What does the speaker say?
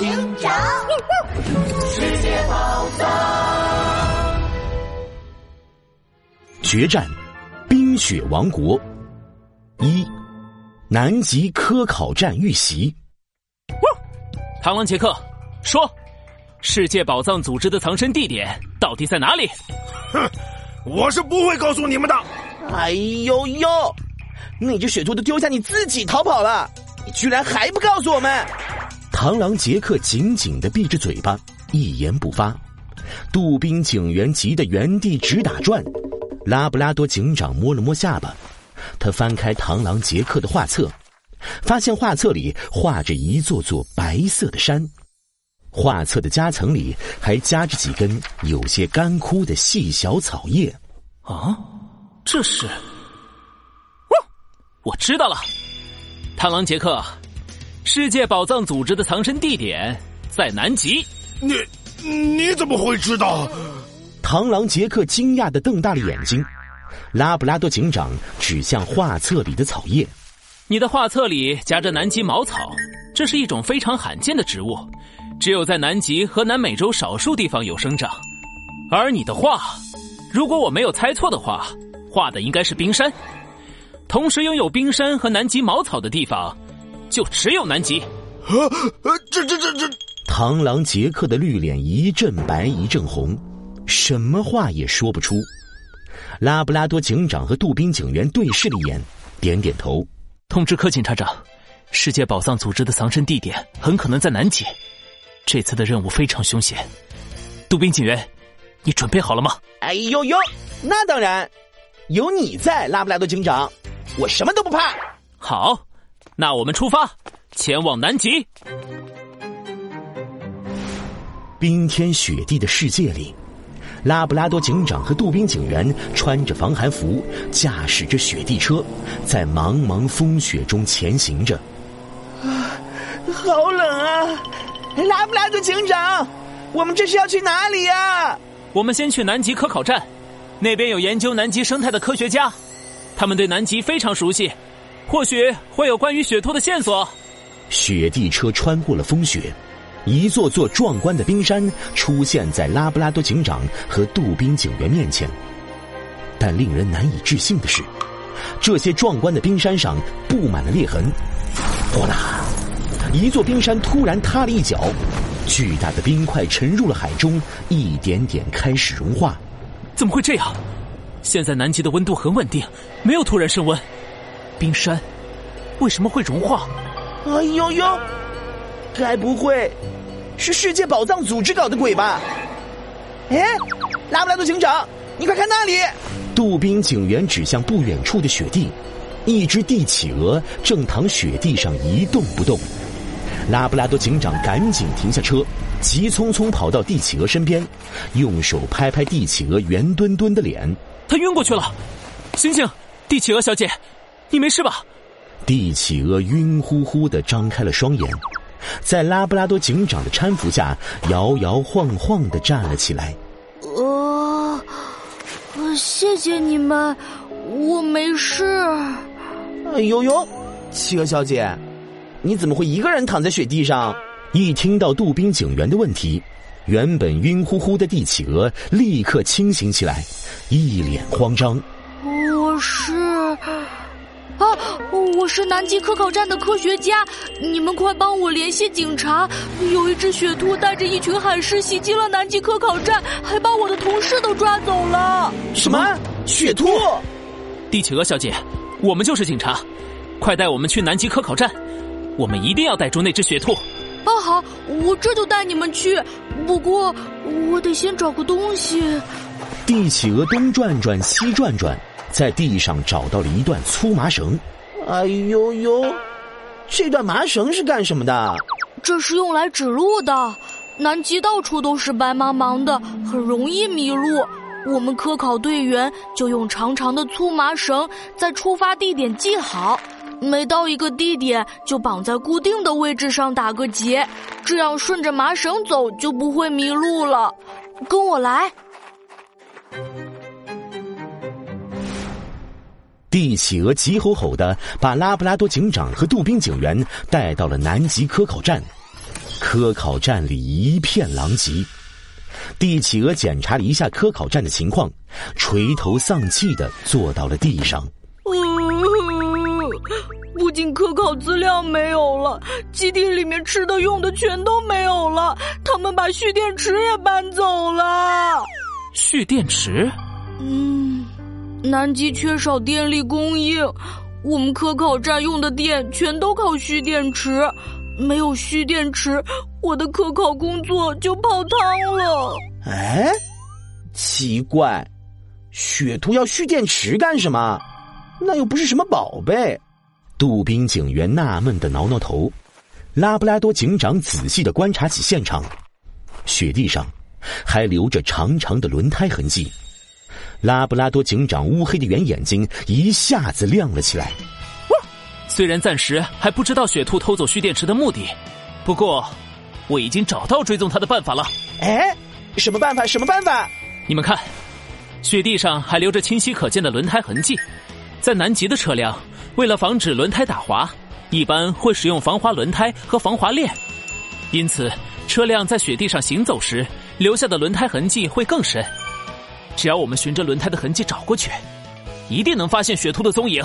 警长，世界宝藏，决战冰雪王国一，南极科考站遇袭。螳螂杰克，说，世界宝藏组织的藏身地点到底在哪里？哼，我是不会告诉你们的。哎呦呦，那只雪兔都丢下你自己逃跑了，你居然还不告诉我们！螳螂杰克紧紧的闭着嘴巴，一言不发。杜宾警员急得原地直打转。拉布拉多警长摸了摸下巴，他翻开螳螂杰克的画册，发现画册里画着一座座白色的山，画册的夹层里还夹着几根有些干枯的细小草叶。啊，这是……哇，我知道了，螳螂杰克。世界宝藏组织的藏身地点在南极。你你怎么会知道？螳螂杰克惊讶的瞪大了眼睛。拉布拉多警长指向画册里的草叶：“你的画册里夹着南极茅草，这是一种非常罕见的植物，只有在南极和南美洲少数地方有生长。而你的画，如果我没有猜错的话，画的应该是冰山。同时拥有冰山和南极茅草的地方。”就只有南极，啊！这这这这！螳螂杰克的绿脸一阵白一阵红，什么话也说不出。拉布拉多警长和杜宾警员对视了一眼，点点头。通知柯警察长，世界宝藏组织的藏身地点很可能在南极。这次的任务非常凶险。杜宾警员，你准备好了吗？哎呦呦，那当然，有你在，拉布拉多警长，我什么都不怕。好。那我们出发，前往南极。冰天雪地的世界里，拉布拉多警长和杜宾警员穿着防寒服，驾驶着雪地车，在茫茫风雪中前行着。啊，好冷啊！拉布拉多警长，我们这是要去哪里呀？我们先去南极科考站，那边有研究南极生态的科学家，他们对南极非常熟悉。或许会有关于雪兔的线索。雪地车穿过了风雪，一座座壮观的冰山出现在拉布拉多警长和杜宾警员面前。但令人难以置信的是，这些壮观的冰山上布满了裂痕。哗啦！一座冰山突然塌了一角，巨大的冰块沉入了海中，一点点开始融化。怎么会这样？现在南极的温度很稳定，没有突然升温。冰山为什么会融化？哎呦呦！该不会是世界宝藏组织搞的鬼吧？哎，拉布拉多警长，你快看那里！杜宾警员指向不远处的雪地，一只帝企鹅正躺雪地上一动不动。拉布拉多警长赶紧停下车，急匆匆跑到帝企鹅身边，用手拍拍帝企鹅圆墩墩的脸。他晕过去了。醒醒，帝企鹅小姐。你没事吧？帝企鹅晕乎乎的张开了双眼，在拉布拉多警长的搀扶下，摇摇晃晃的站了起来。呃，谢谢你们，我没事。哎呦呦，企鹅小姐，你怎么会一个人躺在雪地上？一听到杜宾警员的问题，原本晕乎乎的帝企鹅立刻清醒起来，一脸慌张。我是。啊！我是南极科考站的科学家，你们快帮我联系警察！有一只雪兔带着一群海狮袭击了南极科考站，还把我的同事都抓走了。什么？雪兔？帝企鹅小姐，我们就是警察，快带我们去南极科考站，我们一定要逮住那只雪兔。啊，好，我这就带你们去。不过我得先找个东西。帝企鹅东转转，西转转。在地上找到了一段粗麻绳，哎呦呦，这段麻绳是干什么的？这是用来指路的。南极到处都是白茫茫的，很容易迷路。我们科考队员就用长长的粗麻绳在出发地点系好，每到一个地点就绑在固定的位置上打个结，这样顺着麻绳走就不会迷路了。跟我来。帝企鹅急吼吼的把拉布拉多警长和杜宾警员带到了南极科考站，科考站里一片狼藉。帝企鹅检查了一下科考站的情况，垂头丧气的坐到了地上。不仅科考资料没有了，基地里面吃的用的全都没有了。他们把蓄电池也搬走了。蓄电池？嗯，南极缺少电力供应，我们科考站用的电全都靠蓄电池。没有蓄电池，我的科考工作就泡汤了。哎，奇怪，雪兔要蓄电池干什么？那又不是什么宝贝。杜宾警员纳闷的挠挠头，拉布拉多警长仔细的观察起现场，雪地上还留着长长的轮胎痕迹。拉布拉多警长乌黑的圆眼睛一下子亮了起来。虽然暂时还不知道雪兔偷走蓄电池的目的，不过我已经找到追踪它的办法了。哎，什么办法？什么办法？你们看，雪地上还留着清晰可见的轮胎痕迹。在南极的车辆，为了防止轮胎打滑，一般会使用防滑轮胎和防滑链，因此车辆在雪地上行走时留下的轮胎痕迹会更深。只要我们循着轮胎的痕迹找过去，一定能发现雪兔的踪影。